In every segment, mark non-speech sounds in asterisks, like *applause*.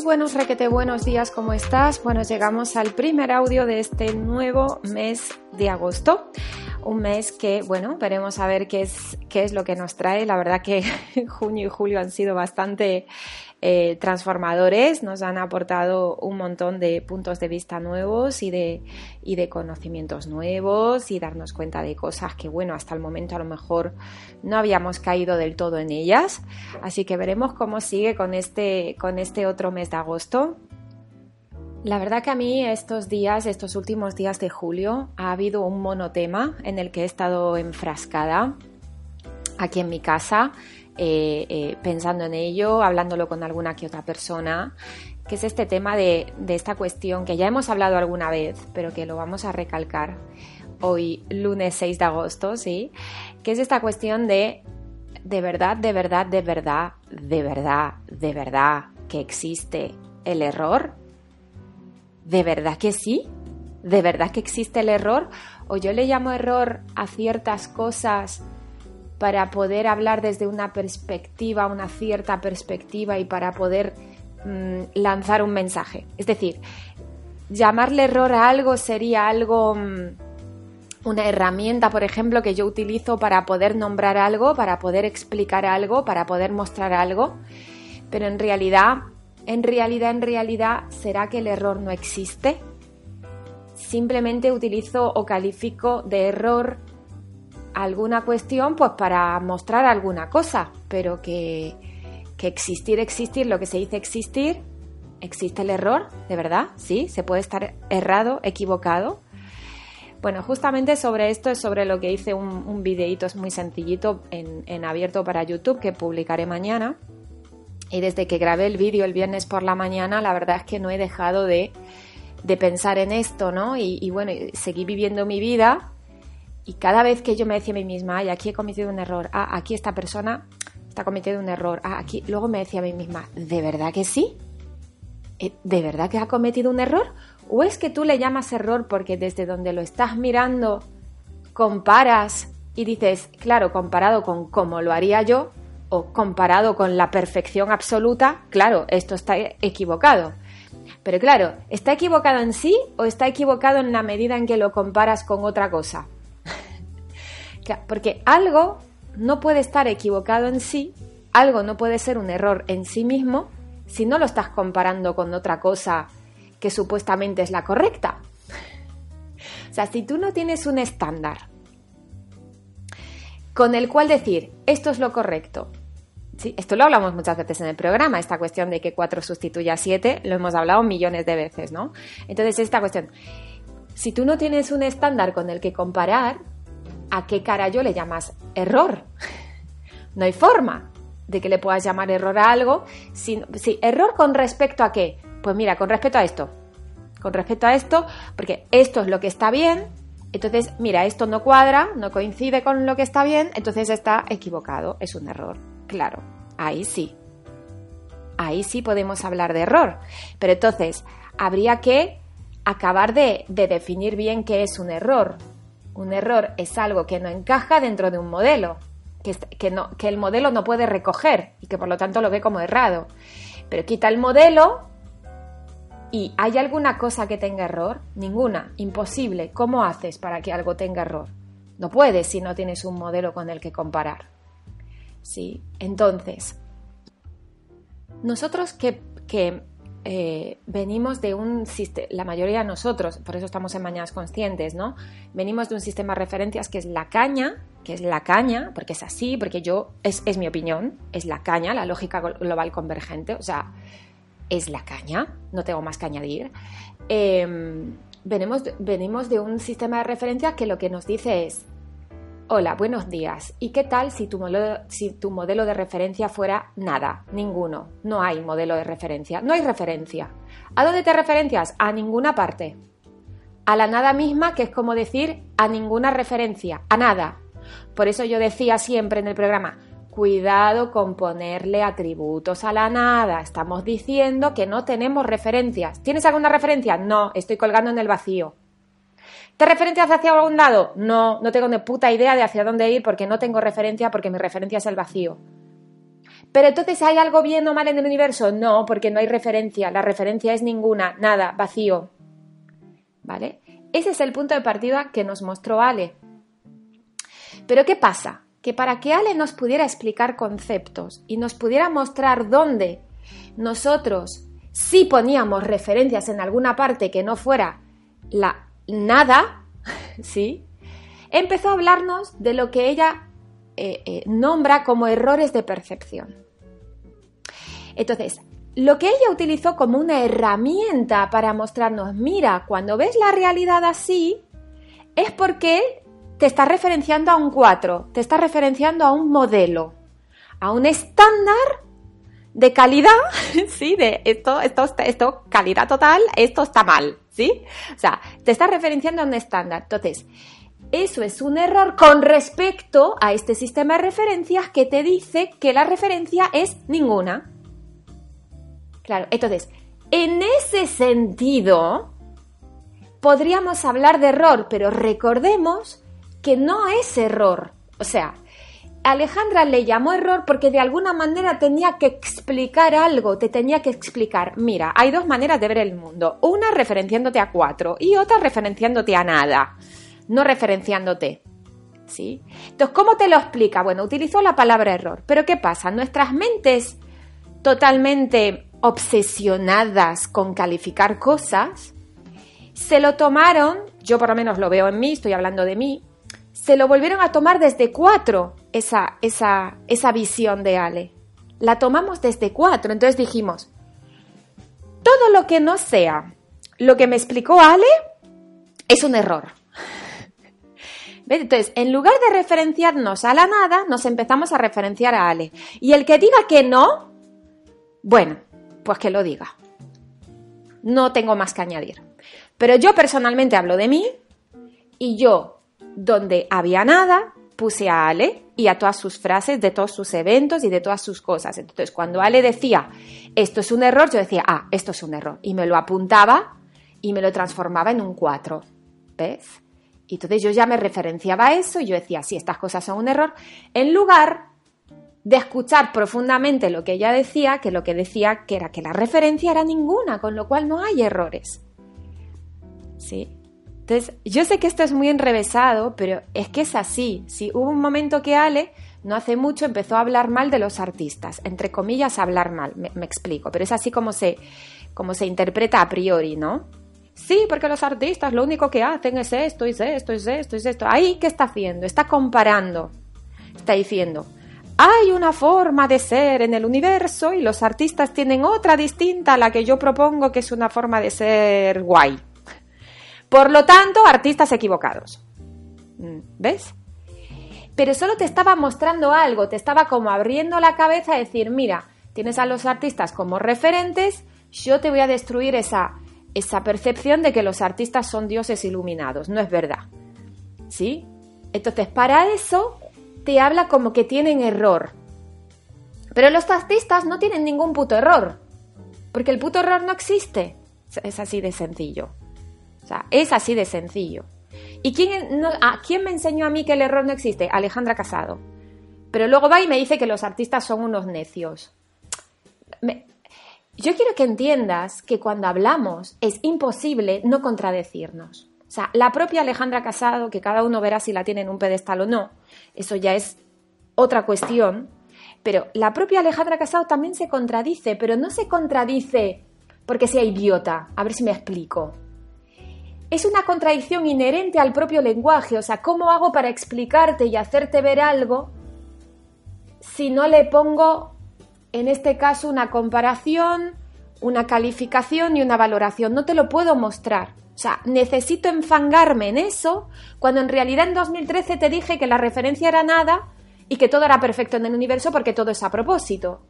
Muy buenos requete, buenos días, ¿cómo estás? Bueno, llegamos al primer audio de este nuevo mes de agosto. Un mes que, bueno, veremos a ver qué es, qué es lo que nos trae. La verdad que *laughs* junio y julio han sido bastante eh, transformadores, nos han aportado un montón de puntos de vista nuevos y de, y de conocimientos nuevos y darnos cuenta de cosas que, bueno, hasta el momento a lo mejor no habíamos caído del todo en ellas. Así que veremos cómo sigue con este, con este otro mes de agosto. La verdad que a mí estos días, estos últimos días de julio, ha habido un monotema en el que he estado enfrascada aquí en mi casa eh, eh, pensando en ello, hablándolo con alguna que otra persona, que es este tema de, esta cuestión que ya hemos hablado alguna vez, pero que lo vamos a recalcar hoy, lunes 6 de agosto, ¿sí? Que es esta cuestión de, de verdad, de verdad, de verdad, de verdad, de verdad, que existe el error. ¿De verdad que sí? ¿De verdad que existe el error? ¿O yo le llamo error a ciertas cosas para poder hablar desde una perspectiva, una cierta perspectiva y para poder mm, lanzar un mensaje. Es decir, llamarle error a algo sería algo, mm, una herramienta, por ejemplo, que yo utilizo para poder nombrar algo, para poder explicar algo, para poder mostrar algo, pero en realidad, en realidad, en realidad, ¿será que el error no existe? Simplemente utilizo o califico de error alguna cuestión pues para mostrar alguna cosa, pero que, que existir, existir, lo que se dice existir, existe el error, de verdad, sí, se puede estar errado, equivocado. Bueno, justamente sobre esto es sobre lo que hice un, un videíto, es muy sencillito en, abierto para YouTube que publicaré mañana. Y desde que grabé el vídeo el viernes por la mañana, la verdad es que no he dejado de, de pensar en esto, ¿no? Y, y bueno, seguí viviendo mi vida y cada vez que yo me decía a mí misma, ay, aquí he cometido un error, ah, aquí esta persona está cometiendo un error, ah, aquí, luego me decía a mí misma, ¿de verdad que sí? Eh, ¿De verdad que ha cometido un error? ¿O es que tú le llamas error porque desde donde lo estás mirando comparas y dices, claro, comparado con cómo lo haría yo o comparado con la perfección absoluta, claro, esto está equivocado. Pero claro, ¿está equivocado en sí o está equivocado en la medida en que lo comparas con otra cosa? Porque algo no puede estar equivocado en sí, algo no puede ser un error en sí mismo si no lo estás comparando con otra cosa que supuestamente es la correcta. O sea, si tú no tienes un estándar con el cual decir esto es lo correcto, esto lo hablamos muchas veces en el programa, esta cuestión de que 4 sustituye a 7, lo hemos hablado millones de veces, ¿no? Entonces, esta cuestión, si tú no tienes un estándar con el que comparar, ¿a qué yo le llamas error? *laughs* No hay forma de que le puedas llamar error a algo. Si, error con respecto a qué? Pues mira, con respecto a esto. Con respecto a esto, porque esto es lo que está bien, entonces, mira, esto no cuadra, no coincide con lo que está bien, entonces está equivocado, es un error. Claro, ahí sí. Ahí sí podemos hablar de error. Pero entonces, habría que acabar de definir bien qué es un error. Un error es algo que no encaja dentro de un modelo, que, no, que el modelo no puede recoger y que por lo tanto lo ve como errado. Pero quita el modelo y ¿hay alguna cosa que tenga error? Ninguna, imposible. ¿Cómo haces para que algo tenga error? No puedes si no tienes un modelo con el que comparar. ¿Sí? Entonces, nosotros que, que eh, venimos de un sistema, la mayoría de nosotros, por eso estamos en Mañanas Conscientes, ¿no? Venimos de un sistema de referencias que es la caña, que es la caña, porque es así, porque yo, es, mi opinión, es la caña, la lógica global convergente, o sea, es la caña, no tengo más que añadir. Em, venimos, venimos de un sistema de referencias que lo que nos dice es, Hola, buenos días. ¿Y qué tal si tu, modelo, de referencia fuera nada? Ninguno. No hay modelo de referencia. No hay referencia. ¿A dónde te referencias? A ninguna parte. A la nada misma, que es como decir a ninguna referencia, a nada. Por eso yo decía siempre en el programa, cuidado con ponerle atributos a la nada. Estamos diciendo que no tenemos referencias. ¿Tienes alguna referencia? No, estoy colgando en el vacío. ¿Te referencias hacia algún lado? No, no tengo ni puta idea de hacia dónde ir porque no tengo referencia porque mi referencia es el vacío. Pero entonces, ¿hay algo bien o mal en el universo? No, porque no hay referencia. La referencia es ninguna, nada, vacío. ¿Vale? Ese es el punto de partida que nos mostró Ale. Pero ¿qué pasa? Que para que Ale nos pudiera explicar conceptos y nos pudiera mostrar dónde nosotros sí poníamos referencias en alguna parte que no fuera la nada, *laughs* ¿sí? Empezó a hablarnos de lo que ella eh, eh, nombra como errores de percepción. Entonces, lo que ella utilizó como una herramienta para mostrarnos, mira, cuando ves la realidad así, es porque te está referenciando a un 4, te está referenciando a un modelo, a un estándar de calidad, *laughs* ¿sí? De esto, esto, esto, calidad total, esto está mal, ¿sí? O sea, te está referenciando a un estándar. Entonces, eso es un error con respecto a este sistema de referencias que te dice que la referencia es ninguna. Claro, entonces, en ese sentido, podríamos hablar de error, pero recordemos que no es error. O sea, Alejandra le llamó error porque de alguna manera tenía que explicar algo, te tenía que explicar, mira, hay dos maneras de ver el mundo, una referenciándote a cuatro y otra referenciándote a nada, no referenciándote. ¿Sí? Entonces, ¿cómo te lo explica? Bueno, utilizó la palabra error, pero ¿qué pasa? Nuestras mentes totalmente obsesionadas con calificar cosas, se lo tomaron, yo por lo menos lo veo en mí, estoy hablando de mí, se lo volvieron a tomar desde cuatro esa, esa, esa visión de Ale. La tomamos desde cuatro, entonces dijimos, todo lo que no sea lo que me explicó Ale es un error. *laughs* Entonces, en lugar de referenciarnos a la nada, nos empezamos a referenciar a Ale. Y el que diga que no, bueno, pues que lo diga. No tengo más que añadir. Pero yo personalmente hablo de mí y yo, donde había nada, puse a Ale y a todas sus frases de todos sus eventos y de todas sus cosas. Entonces, cuando Ale decía, esto es un error, yo decía, ah, esto es un error. Y me lo apuntaba y me lo transformaba en un 4. ¿Ves? Y entonces yo ya me referenciaba a eso y yo decía, sí, estas cosas son un error, en lugar de escuchar profundamente lo que ella decía, que lo que decía que era que la referencia era ninguna, con lo cual no hay errores. ¿Sí? Entonces, yo sé que esto es muy enrevesado, pero es que es así. Si hubo un momento que Ale, no hace mucho, empezó a hablar mal de los artistas, entre comillas, hablar mal, me, explico, pero es así como se, como se interpreta a priori, ¿no? Sí, porque los artistas lo único que hacen es esto, es esto, es esto, es esto. Ahí, ¿qué está haciendo? Está comparando. Está diciendo, hay una forma de ser en el universo y los artistas tienen otra distinta a la que yo propongo, que es una forma de ser guay. Por lo tanto, artistas equivocados. Mm, ¿Ves? Pero solo te estaba mostrando algo, te estaba como abriendo la cabeza a decir, mira, tienes a los artistas como referentes, yo te voy a destruir esa, esa percepción de que los artistas son dioses iluminados. No es verdad. ¿Sí? Entonces, para eso te habla como que tienen error. Pero los artistas no tienen ningún puto error. Porque el puto error no existe. Es así de sencillo. Es así de sencillo. ¿Y quién, a, quién me enseñó a mí que el error no existe? Alejandra Casado. Pero luego va y me dice que los artistas son unos necios. yo quiero que entiendas que cuando hablamos es imposible no contradecirnos. O sea, la propia Alejandra Casado, que cada uno verá si la tiene en un pedestal o no, eso ya es otra cuestión, pero la propia Alejandra Casado también se contradice, pero no se contradice porque sea idiota. A ver si me explico. Es una contradicción inherente al propio lenguaje, o sea, ¿cómo hago para explicarte y hacerte ver algo si no le pongo, en este caso, una comparación, una calificación y una valoración? No te lo puedo mostrar. O sea, necesito enfangarme en eso cuando en realidad en 2013 te dije que la referencia era nada y que todo era perfecto en el universo porque todo es a propósito.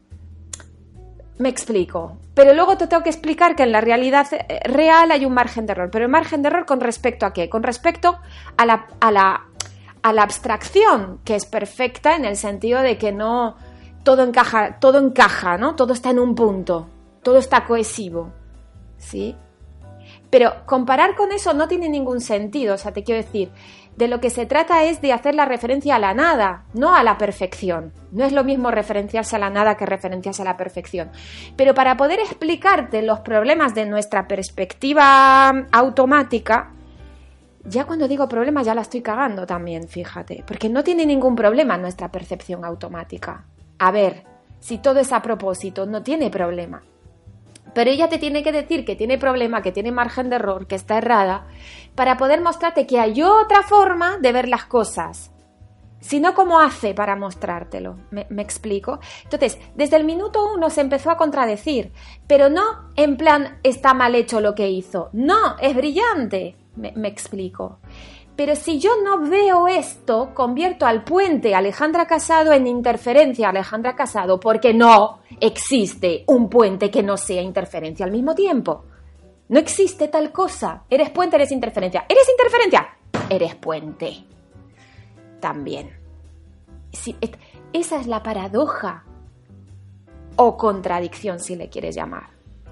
Me explico. Pero luego te tengo que explicar que en la realidad eh, real hay un margen de error. Pero el margen de error con respecto a qué? Con respecto a la, a la, a la abstracción, que es perfecta en el sentido de que no todo encaja, todo encaja, ¿no? Todo está en un punto, todo está cohesivo. ¿Sí? Pero comparar con eso no tiene ningún sentido. O sea, te quiero decir, de lo que se trata es de hacer la referencia a la nada, no a la perfección. No es lo mismo referenciarse a la nada que referenciarse a la perfección. Pero para poder explicarte los problemas de nuestra perspectiva automática, ya cuando digo problema ya la estoy cagando también, fíjate, porque no tiene ningún problema nuestra percepción automática. A ver, si todo es a propósito, no tiene problema. Pero ella te tiene que decir que tiene problema, que tiene margen de error, que está errada, para poder mostrarte que hay otra forma de ver las cosas. Si no, ¿cómo hace para mostrártelo? ¿Me, explico? Entonces, desde el minuto uno se empezó a contradecir, pero no en plan está mal hecho lo que hizo. No, es brillante. me explico. Pero si yo no veo esto, convierto al puente Alejandra Casado en interferencia Alejandra Casado, porque no existe un puente que no sea interferencia al mismo tiempo. No existe tal cosa. Eres puente, eres interferencia. ¿Eres interferencia? Eres puente. También. esa es la paradoja o contradicción, si le quieres llamar.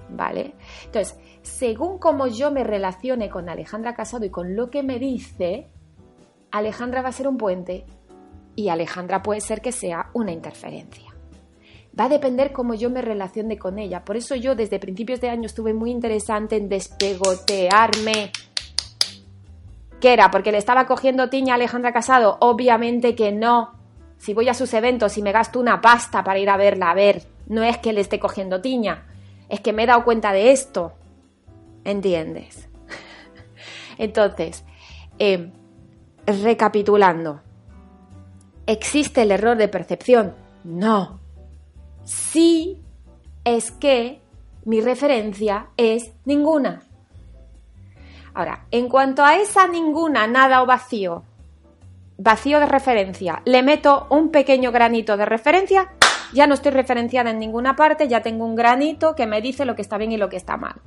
¿Vale? Entonces, según como yo me relacione con Alejandra Casado y con lo que me dice, Alejandra va a ser un puente y Alejandra puede ser que sea una interferencia. Va a depender cómo yo me relacione con ella. Por eso yo desde principios de año estuve muy interesante en despegotearme. ¿Qué era? ¿Porque le estaba cogiendo tiña a Alejandra Casado? Obviamente que no. Si voy a sus eventos y me gasto una pasta para ir a verla, a ver, no es que le esté cogiendo tiña, es que me he dado cuenta de esto. ¿Entiendes? *laughs* Entonces, em, recapitulando, ¿existe el error de percepción? No. Sí es que mi referencia es ninguna. Ahora, en cuanto a esa ninguna, nada o vacío, vacío de referencia, le meto un pequeño granito de referencia, ya no estoy referenciada en ninguna parte, ya tengo un granito que me dice lo que está bien y lo que está mal.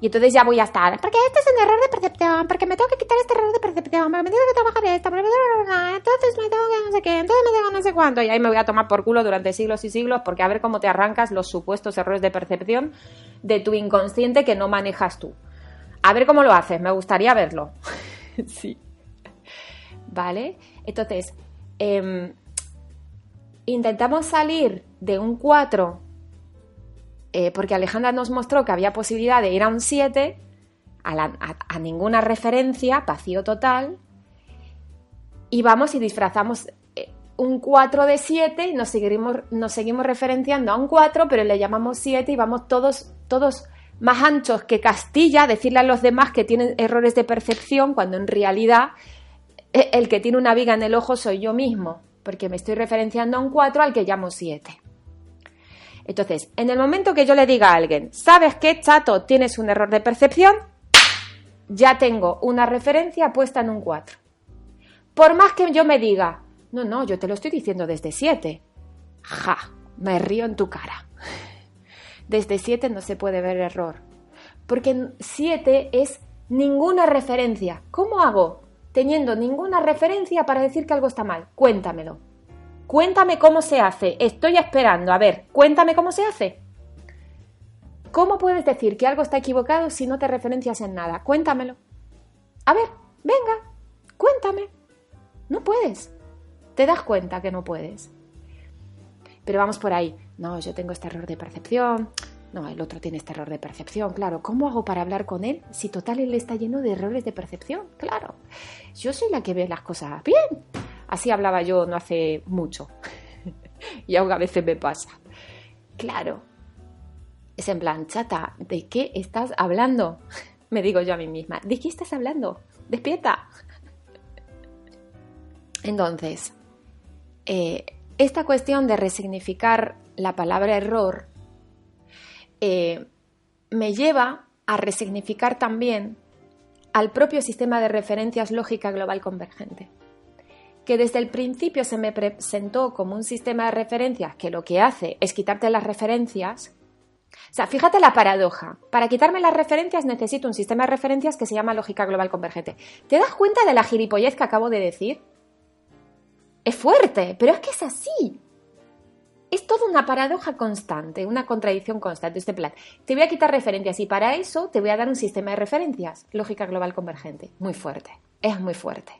Y entonces ya voy a estar, porque este es un error de percepción, porque me tengo que quitar este error de percepción, porque me tengo que trabajar esto, entonces me tengo que no sé qué, entonces me tengo no sé cuánto, y ahí me voy a tomar por culo durante siglos y siglos, porque a ver cómo te arrancas los supuestos errores de percepción de tu inconsciente que no manejas tú. A ver cómo lo haces, me gustaría verlo. *laughs* sí. ¿Vale? Entonces, em, intentamos salir de un 4 eh, porque Alejandra nos mostró que había posibilidad de ir a un 7, a, ninguna referencia, vacío total, y vamos y disfrazamos eh, un 4 de 7 y nos seguimos, nos seguimos referenciando a un 4, pero le llamamos 7 y vamos todos, todos más anchos que Castilla, decirle a los demás que tienen errores de percepción, cuando en realidad eh, el que tiene una viga en el ojo soy yo mismo, porque me estoy referenciando a un 4 al que llamo 7. Entonces, en el momento que yo le diga a alguien, ¿sabes qué, chato? Tienes un error de percepción, ya tengo una referencia puesta en un 4. Por más que yo me diga, no, no, yo te lo estoy diciendo desde 7. Ja, me río en tu cara. *laughs* Desde 7 no se puede ver error. Porque 7 es ninguna referencia. ¿Cómo hago? Teniendo ninguna referencia para decir que algo está mal. Cuéntamelo. Cuéntame cómo se hace. Estoy esperando. A ver, cuéntame cómo se hace. ¿Cómo puedes decir que algo está equivocado si no te referencias en nada? Cuéntamelo. A ver, venga, cuéntame. No puedes. Te das cuenta que no puedes. Pero vamos por ahí. No, yo tengo este error de percepción. No, el otro tiene este error de percepción, claro. ¿Cómo hago para hablar con él si total él está lleno de errores de percepción? Claro. Yo soy la que ve las cosas bien. Así hablaba yo no hace mucho. *laughs* y aún a veces me pasa. Claro. Es en plan, chata, ¿de qué estás hablando? *laughs* me digo yo a mí misma, ¿de qué estás hablando? Despierta. Entonces, eh, esta cuestión de resignificar la palabra error eh, me lleva a resignificar también al propio sistema de referencias lógica global convergente que desde el principio se me presentó como un sistema de referencias que lo que hace es quitarte las referencias. O sea, fíjate la paradoja. Para quitarme las referencias necesito un sistema de referencias que se llama lógica global convergente. ¿Te das cuenta de la gilipollez que acabo de decir? Es fuerte, pero es que es así. Es toda una paradoja constante, una contradicción constante. Este plan, te voy a quitar referencias y para eso te voy a dar un sistema de referencias, lógica global convergente. Muy fuerte, es muy fuerte.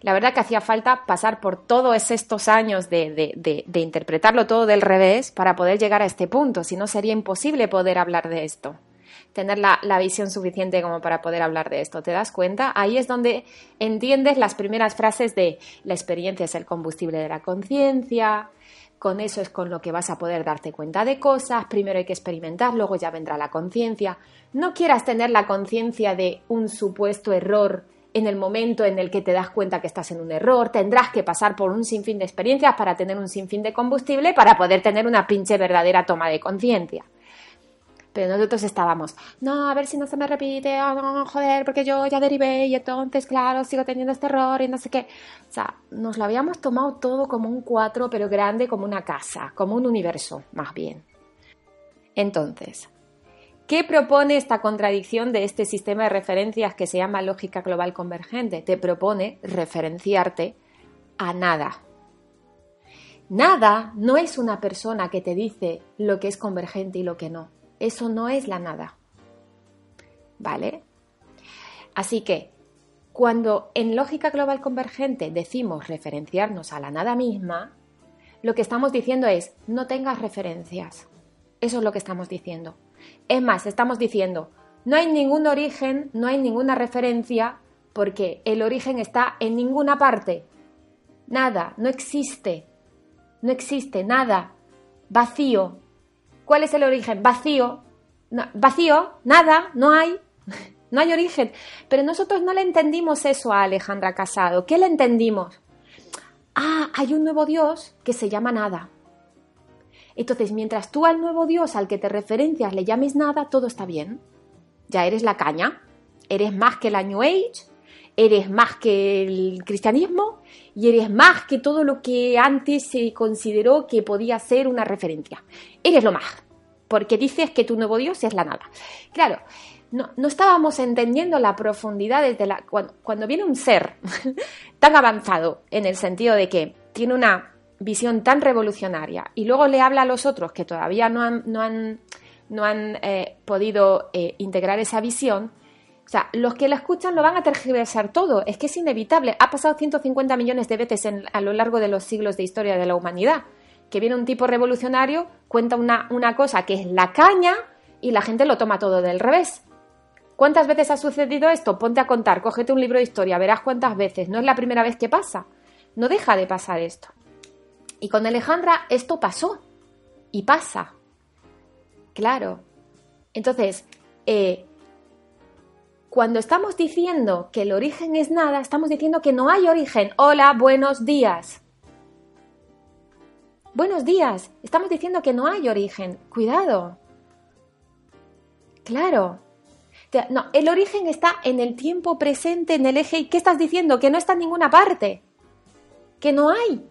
La verdad que hacía falta pasar por todos estos años de, interpretarlo todo del revés para poder llegar a este punto, si no sería imposible poder hablar de esto tener la, visión suficiente como para poder hablar de esto. ¿Te das cuenta? Ahí es donde entiendes las primeras frases de la experiencia es el combustible de la conciencia, con eso es con lo que vas a poder darte cuenta de cosas, primero hay que experimentar, luego ya vendrá la conciencia. No quieras tener la conciencia de un supuesto error en el momento en el que te das cuenta que estás en un error, tendrás que pasar por un sinfín de experiencias para tener un sinfín de combustible para poder tener una pinche verdadera toma de conciencia. Pero nosotros estábamos, no, a ver si no se me repite, oh, no, joder, porque yo ya derivé y entonces, claro, sigo teniendo este error y no sé qué. O sea, nos lo habíamos tomado todo como un cuatro, pero grande como una casa, como un universo, más bien. Entonces, ¿Qué propone esta contradicción de este sistema de referencias que se llama lógica global convergente? Te propone referenciarte a nada. Nada no es una persona que te dice lo que es convergente y lo que no. Eso no es la nada. ¿Vale? Así que, cuando en lógica global convergente decimos referenciarnos a la nada misma, lo que estamos diciendo es no tengas referencias. Eso es lo que estamos diciendo. Es más, estamos diciendo, no hay ningún origen, no hay ninguna referencia, porque el origen está en ninguna parte. Nada, no existe. No existe nada. Vacío. ¿Cuál es el origen? Vacío. vacío, nada, no hay. *laughs* No hay origen. Pero nosotros no le entendimos eso a Alejandra Casado. ¿Qué le entendimos? Ah, hay un nuevo Dios que se llama nada. Entonces, mientras tú al nuevo Dios al que te referencias le llames nada, todo está bien. Ya eres la caña, eres más que la New Age, eres más que el cristianismo y eres más que todo lo que antes se consideró que podía ser una referencia. Eres lo más, porque dices que tu nuevo Dios es la nada. Claro, no, estábamos entendiendo la profundidad desde la... Cuando, cuando viene un ser *laughs* tan avanzado en el sentido de que tiene una visión tan revolucionaria y luego le habla a los otros que todavía no han, no han, no han eh, podido eh, integrar esa visión, o sea, los que la escuchan lo van a tergiversar todo, es que es inevitable, ha pasado 150 millones de veces a lo largo de los siglos de historia de la humanidad, que viene un tipo revolucionario, cuenta una, una cosa que es la caña y la gente lo toma todo del revés. ¿Cuántas veces ha sucedido esto? Ponte a contar, cógete un libro de historia, verás cuántas veces. No es la primera vez que pasa. No deja de pasar esto. Y con Alejandra esto pasó y pasa. Claro. Entonces, eh, cuando estamos diciendo que el origen es nada, estamos diciendo que no hay origen. Hola, buenos días. Buenos días. Estamos diciendo que no hay origen. Cuidado. Claro. No, el origen está en el tiempo presente, en el eje. ¿Y qué estás diciendo? Que no está en ninguna parte. Que no hay.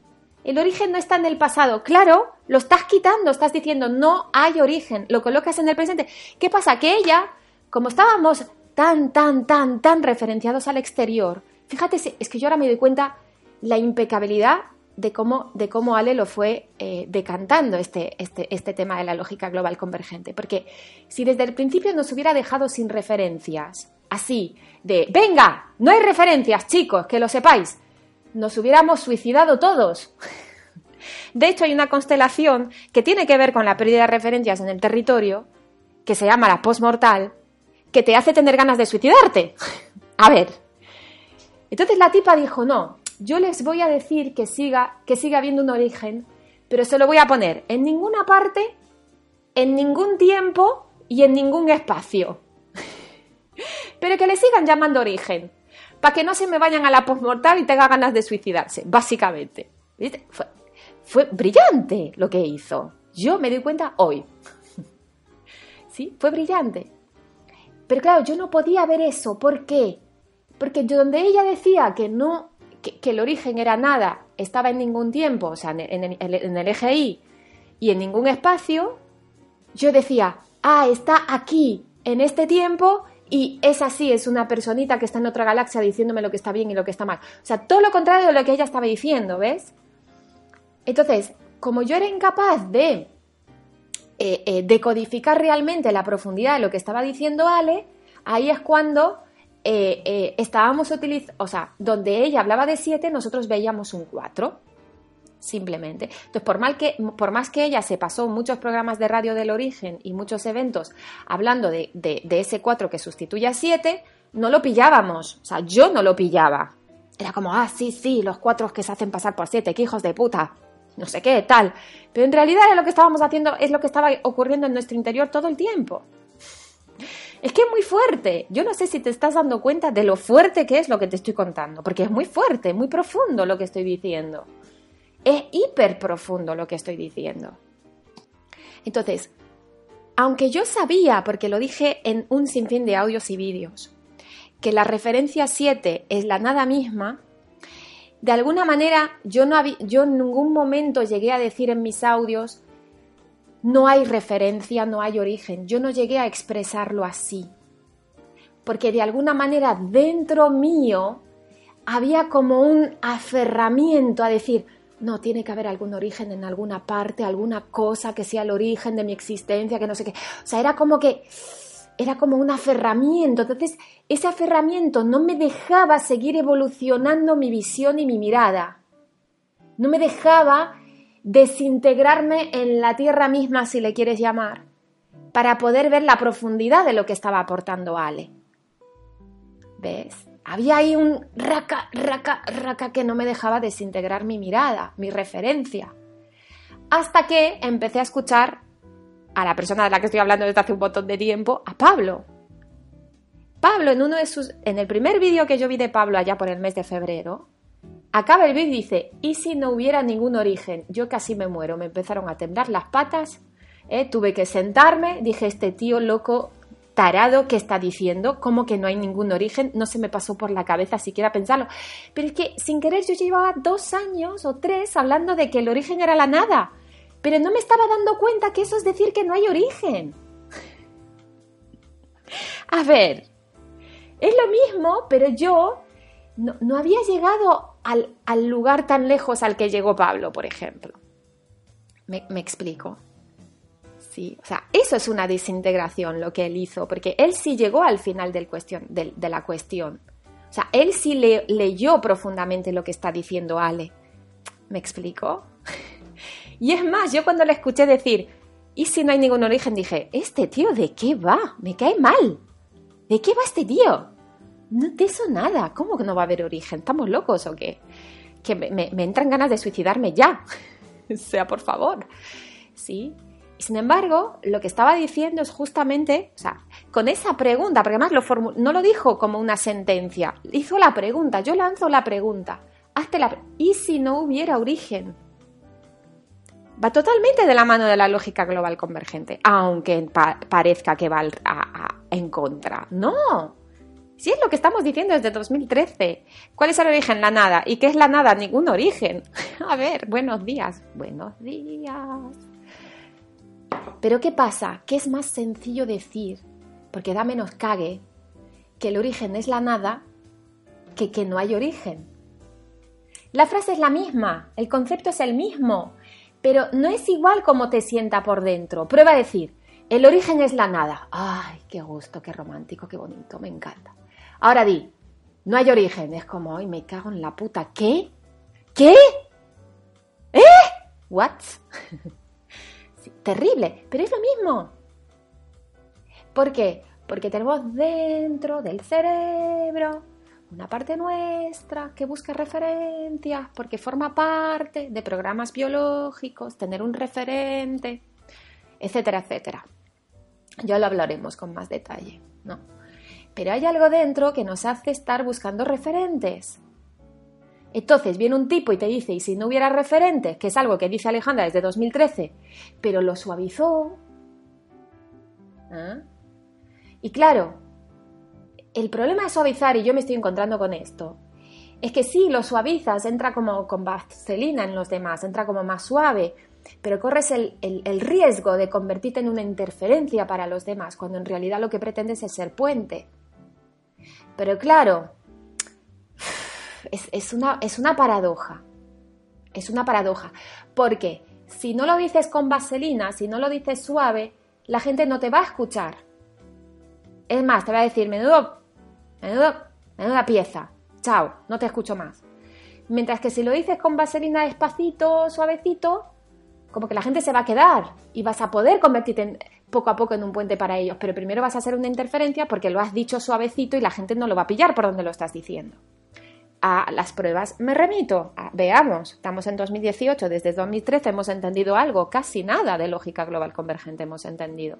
El origen no está en el pasado. Claro, lo estás quitando, estás diciendo no hay origen, lo colocas en el presente. ¿Qué pasa? Que ella, como estábamos tan, tan, tan, tan referenciados al exterior, fíjate, es que yo ahora me doy cuenta la impecabilidad de cómo, de cómo Ale lo fue eh, decantando este, este, este tema de la lógica global convergente. Porque si desde el principio nos hubiera dejado sin referencias, así, de, venga, no hay referencias, chicos, que lo sepáis, nos hubiéramos suicidado todos. De hecho, hay una constelación que tiene que ver con la pérdida de referencias en el territorio, que se llama la postmortal, que te hace tener ganas de suicidarte. *laughs* A ver. Entonces la tipa dijo, no, yo les voy a decir que siga, que siga habiendo un origen, pero se lo voy a poner en ninguna parte, en ningún tiempo y en ningún espacio. *laughs* pero que le sigan llamando origen para que no se me vayan a la postmortal y tenga ganas de suicidarse, básicamente. Fue, brillante lo que hizo. Yo me doy cuenta hoy. *laughs* ¿Sí? Fue brillante. Pero claro, yo no podía ver eso. ¿Por qué? Porque donde ella decía que no, que, el origen era nada, estaba en ningún tiempo, o sea, en, en el eje Y y en ningún espacio, yo decía, ah, está aquí, en este tiempo, y es así, es una personita que está en otra galaxia diciéndome lo que está bien y lo que está mal. O sea, todo lo contrario de lo que ella estaba diciendo, ¿ves? Entonces, como yo era incapaz de eh, eh, decodificar realmente la profundidad de lo que estaba diciendo Ale, ahí es cuando eh, estábamos utilizando, o sea, donde ella hablaba de 7, nosotros veíamos un 4 simplemente. Entonces, por, mal que, por más que ella se pasó muchos programas de radio del origen y muchos eventos hablando de, ese 4 que sustituye a 7, no lo pillábamos. O sea, yo no lo pillaba. Era como, ah, sí, sí, los 4 que se hacen pasar por 7, qué hijos de puta. No sé qué, tal. Pero en realidad era lo que estábamos haciendo, es lo que estaba ocurriendo en nuestro interior todo el tiempo. Es que es muy fuerte. Yo no sé si te estás dando cuenta de lo fuerte que es lo que te estoy contando, porque es muy fuerte, muy profundo lo que estoy diciendo. Es hiper profundo lo que estoy diciendo. Entonces, aunque yo sabía, porque lo dije en un sinfín de audios y vídeos, que la referencia 7 es la nada misma, de alguna manera yo, no yo en ningún momento llegué a decir en mis audios, no hay referencia, no hay origen. Yo no llegué a expresarlo así. Porque de alguna manera dentro mío había como un aferramiento a decir, no, tiene que haber algún origen en alguna parte, alguna cosa que sea el origen de mi existencia, que no sé qué. O sea, era como que era como un aferramiento. Entonces, ese aferramiento no me dejaba seguir evolucionando mi visión y mi mirada. No me dejaba desintegrarme en la tierra misma, si le quieres llamar, para poder ver la profundidad de lo que estaba aportando Ale. ¿Ves? Había ahí un raca, raca, raca que no me dejaba desintegrar mi mirada, mi referencia. Hasta que empecé a escuchar a la persona de la que estoy hablando desde hace un montón de tiempo, a Pablo. Pablo, en uno de sus. En el primer vídeo que yo vi de Pablo allá por el mes de febrero, acaba el vídeo y dice: ¿Y si no hubiera ningún origen? Yo casi me muero. Me empezaron a temblar las patas, ¿eh? tuve que sentarme, dije: Este tío loco tarado que está diciendo, como que no hay ningún origen, no se me pasó por la cabeza siquiera pensarlo. Pero es que sin querer yo llevaba dos años o tres hablando de que el origen era la nada, pero no me estaba dando cuenta que eso es decir que no hay origen. A ver, es lo mismo, pero yo no, había llegado al, lugar tan lejos al que llegó Pablo, por ejemplo. me explico. O sea, eso es una desintegración lo que él hizo, porque él sí llegó al final de, la cuestión. O sea, él sí le, leyó profundamente lo que está diciendo Ale. ¿Me explico? *laughs* y es más, yo cuando le escuché decir, ¿y si no hay ningún origen? Dije, ¿este tío de qué va? Me cae mal. ¿De qué va este tío? No, de eso nada. ¿Cómo que no va a haber origen? ¿Estamos locos o qué? Que me, me entran ganas de suicidarme ya. *laughs* o sea, por favor. Sí, sin embargo, lo que estaba diciendo es justamente, o sea, con esa pregunta, porque además lo no lo dijo como una sentencia, hizo la pregunta, yo lanzo la pregunta, hazte la ¿y si no hubiera origen? Va totalmente de la mano de la lógica global convergente, aunque parezca que va en contra. No, si es lo que estamos diciendo desde 2013. ¿Cuál es el origen? La nada. ¿Y qué es la nada? Ningún origen. *laughs* A ver, buenos días. Buenos días. Pero ¿qué pasa? Que es más sencillo decir, porque da menos cague, que el origen es la nada que que no hay origen. La frase es la misma, el concepto es el mismo, pero no es igual como te sienta por dentro. Prueba a decir, el origen es la nada. Ay, qué gusto, qué romántico, qué bonito, me encanta. Ahora di, no hay origen. Es como, ay, me cago en la puta. ¿Qué? ¿Qué? ¿Eh? ¿What? *laughs* terrible, pero es lo mismo. ¿Por qué? Porque tenemos dentro del cerebro una parte nuestra que busca referencias, porque forma parte de programas biológicos, tener un referente, etcétera, etcétera. Ya lo hablaremos con más detalle, ¿no? Pero hay algo dentro que nos hace estar buscando referentes. Entonces viene un tipo y te dice, y si no hubiera referentes, que es algo que dice Alejandra desde 2013, pero lo suavizó. ¿ah? Y claro, el problema de suavizar, y yo me estoy encontrando con esto, es que sí, lo suavizas, entra como con vaselina en los demás, entra como más suave, pero corres el, el riesgo de convertirte en una interferencia para los demás, cuando en realidad lo que pretendes es ser puente. Pero claro, es, una, es una paradoja. Es una paradoja. Porque si no lo dices con vaselina, si no lo dices suave, la gente no te va a escuchar. Es más, te va a decir, menudo menuda, menuda pieza, chao, no te escucho más. Mientras que si lo dices con vaselina despacito, suavecito, como que la gente se va a quedar y vas a poder convertirte poco a poco en un puente para ellos, pero primero vas a hacer una interferencia porque lo has dicho suavecito y la gente no lo va a pillar por donde lo estás diciendo. A las pruebas me remito. veamos, estamos en 2018, desde 2013 hemos entendido algo, casi nada de lógica global convergente hemos entendido.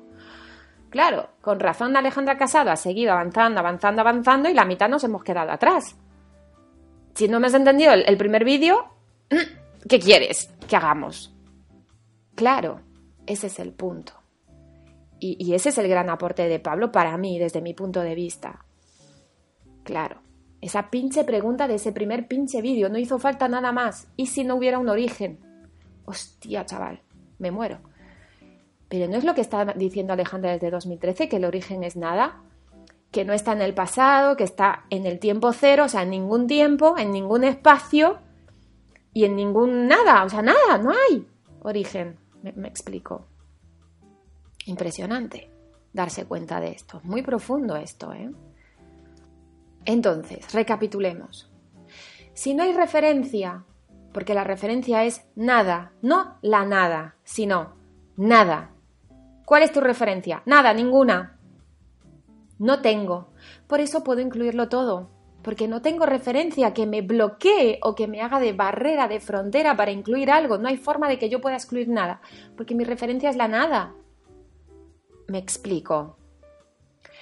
Claro, con razón Alejandra Casado ha seguido avanzando, avanzando, avanzando y la mitad nos hemos quedado atrás. Si no me has entendido el, primer vídeo, *clears throat* ¿qué quieres que hagamos? Claro, ese es el punto. Y, y, ese es el gran aporte de Pablo para mí, desde mi punto de vista. Claro, esa pinche pregunta de ese primer pinche vídeo, no hizo falta nada más. ¿Y si no hubiera un origen? Hostia, chaval, me muero. Pero no es lo que está diciendo Alejandra desde 2013, que el origen es nada, que no está en el pasado, que está en el tiempo cero, o sea, en ningún tiempo, en ningún espacio y en ningún nada, o sea, nada, no hay origen. Me, me explico. Impresionante darse cuenta de esto. Muy profundo esto, ¿eh? Entonces, recapitulemos. Si no hay referencia, porque la referencia es nada, no la nada, sino nada. ¿Cuál es tu referencia? Nada, ninguna. No tengo. Por eso puedo incluirlo todo, porque no tengo referencia que me bloquee o que me haga de barrera, de frontera para incluir algo. No hay forma de que yo pueda excluir nada, porque mi referencia es la nada. Me explico.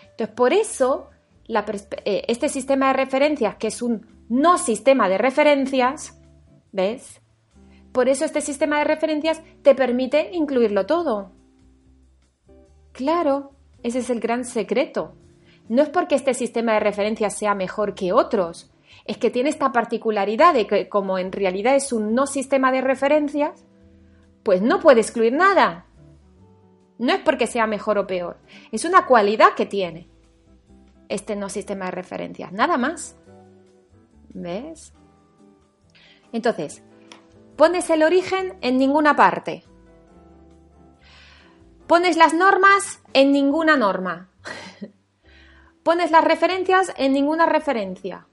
Entonces, por eso, eh, este sistema de referencias, que es un no sistema de referencias, ¿ves? Por eso este sistema de referencias te permite incluirlo todo. Claro, ese es el gran secreto. No es porque este sistema de referencias sea mejor que otros, es que tiene esta particularidad de que como en realidad es un no sistema de referencias, pues no puede excluir nada. No es porque sea mejor o peor, es una cualidad que tiene este no sistema de referencias, nada más. ¿Ves? Entonces, pones el origen en ninguna parte, Pones las normas en ninguna norma. *laughs* Pones las referencias en ninguna referencia.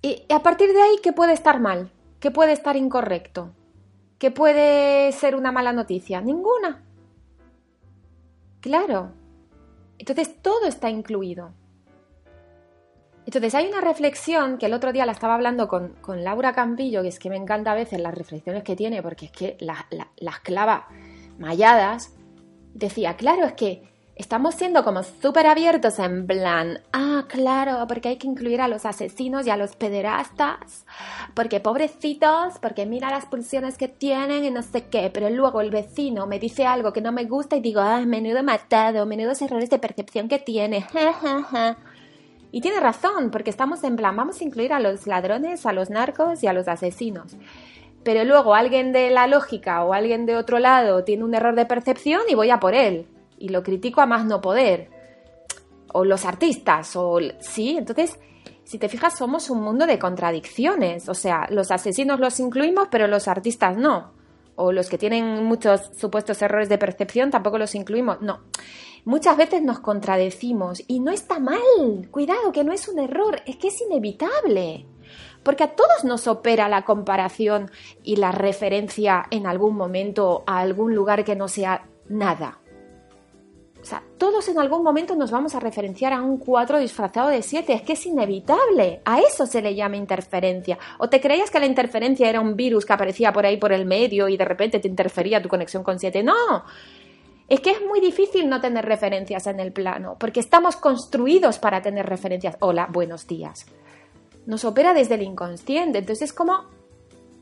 Y a partir de ahí, ¿qué puede estar mal? ¿Qué puede estar incorrecto? ¿Qué puede ser una mala noticia? Ninguna. Claro. Entonces todo está incluido. Entonces hay una reflexión que el otro día la estaba hablando con, Laura Campillo, que es que me encanta a veces las reflexiones que tiene, porque es que las clava Malladas, decía, claro, es que estamos siendo como súper abiertos en plan, ah, claro, porque hay que incluir a los asesinos y a los pederastas, porque pobrecitos, porque mira las pulsiones que tienen y no sé qué, pero luego el vecino me dice algo que no me gusta y digo, ah, menudo matado, menudos errores de percepción que tiene, *laughs* Y tiene razón, porque estamos en plan, vamos a incluir a los ladrones, a los narcos y a los asesinos. Pero luego alguien de la lógica o alguien de otro lado tiene un error de percepción y voy a por él y lo critico a más no poder. O los artistas, o sí, entonces, si te fijas, somos un mundo de contradicciones. O sea, los asesinos los incluimos, pero los artistas no. O los que tienen muchos supuestos errores de percepción tampoco los incluimos. No. Muchas veces nos contradecimos y no está mal. Cuidado, que no es un error, es que es inevitable porque a todos nos opera la comparación y la referencia en algún momento a algún lugar que no sea nada. O sea, todos en algún momento nos vamos a referenciar a un 4 disfrazado de 7, es que es inevitable, a eso se le llama interferencia. ¿O te creías que la interferencia era un virus que aparecía por ahí por el medio y de repente te interfería tu conexión con 7? No, es que es muy difícil no tener referencias en el plano, porque estamos construidos para tener referencias. Hola, buenos días nos opera desde el inconsciente. Entonces es como,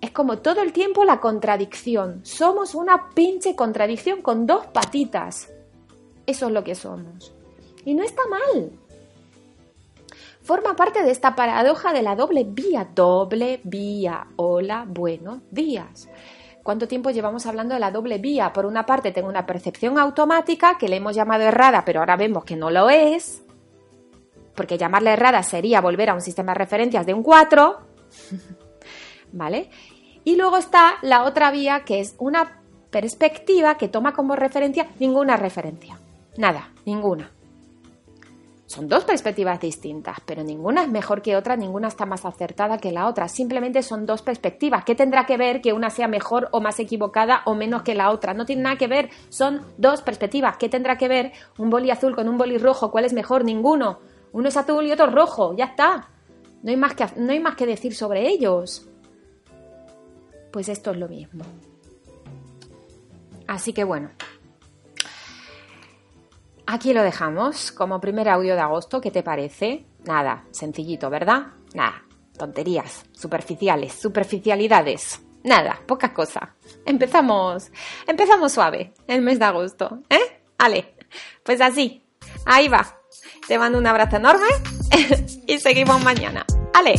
es como todo el tiempo la contradicción. Somos una pinche contradicción con dos patitas. Eso es lo que somos. Y no está mal. Forma parte de esta paradoja de la doble vía. Doble vía. Hola, buenos días. ¿Cuánto tiempo llevamos hablando de la doble vía? Por una parte tengo una percepción automática que le hemos llamado errada, pero ahora vemos que no lo es porque llamarla errada sería volver a un sistema de referencias de un 4, *laughs* ¿vale? Y luego está la otra vía que es una perspectiva que toma como referencia ninguna referencia, nada, ninguna. Son dos perspectivas distintas, pero ninguna es mejor que otra, ninguna está más acertada que la otra. Simplemente son dos perspectivas. ¿Qué tendrá que ver que una sea mejor o más equivocada o menos que la otra? No tiene nada que ver, son dos perspectivas. ¿Qué tendrá que ver un boli azul con un boli rojo? ¿Cuál es mejor? Ninguno. Uno es azul y otro rojo, ya está. No hay más que, no hay más que decir sobre ellos. Pues esto es lo mismo. Así que bueno, Aquí lo dejamos como primer audio de agosto. ¿Qué te parece? Nada, sencillito, ¿verdad? Nada, tonterías, superficiales, superficialidades. Nada, pocas cosas. Empezamos, empezamos suave el mes de agosto, ¿eh? Ale, pues así, ahí va. Te mando un abrazo enorme *laughs* y seguimos mañana. Ale.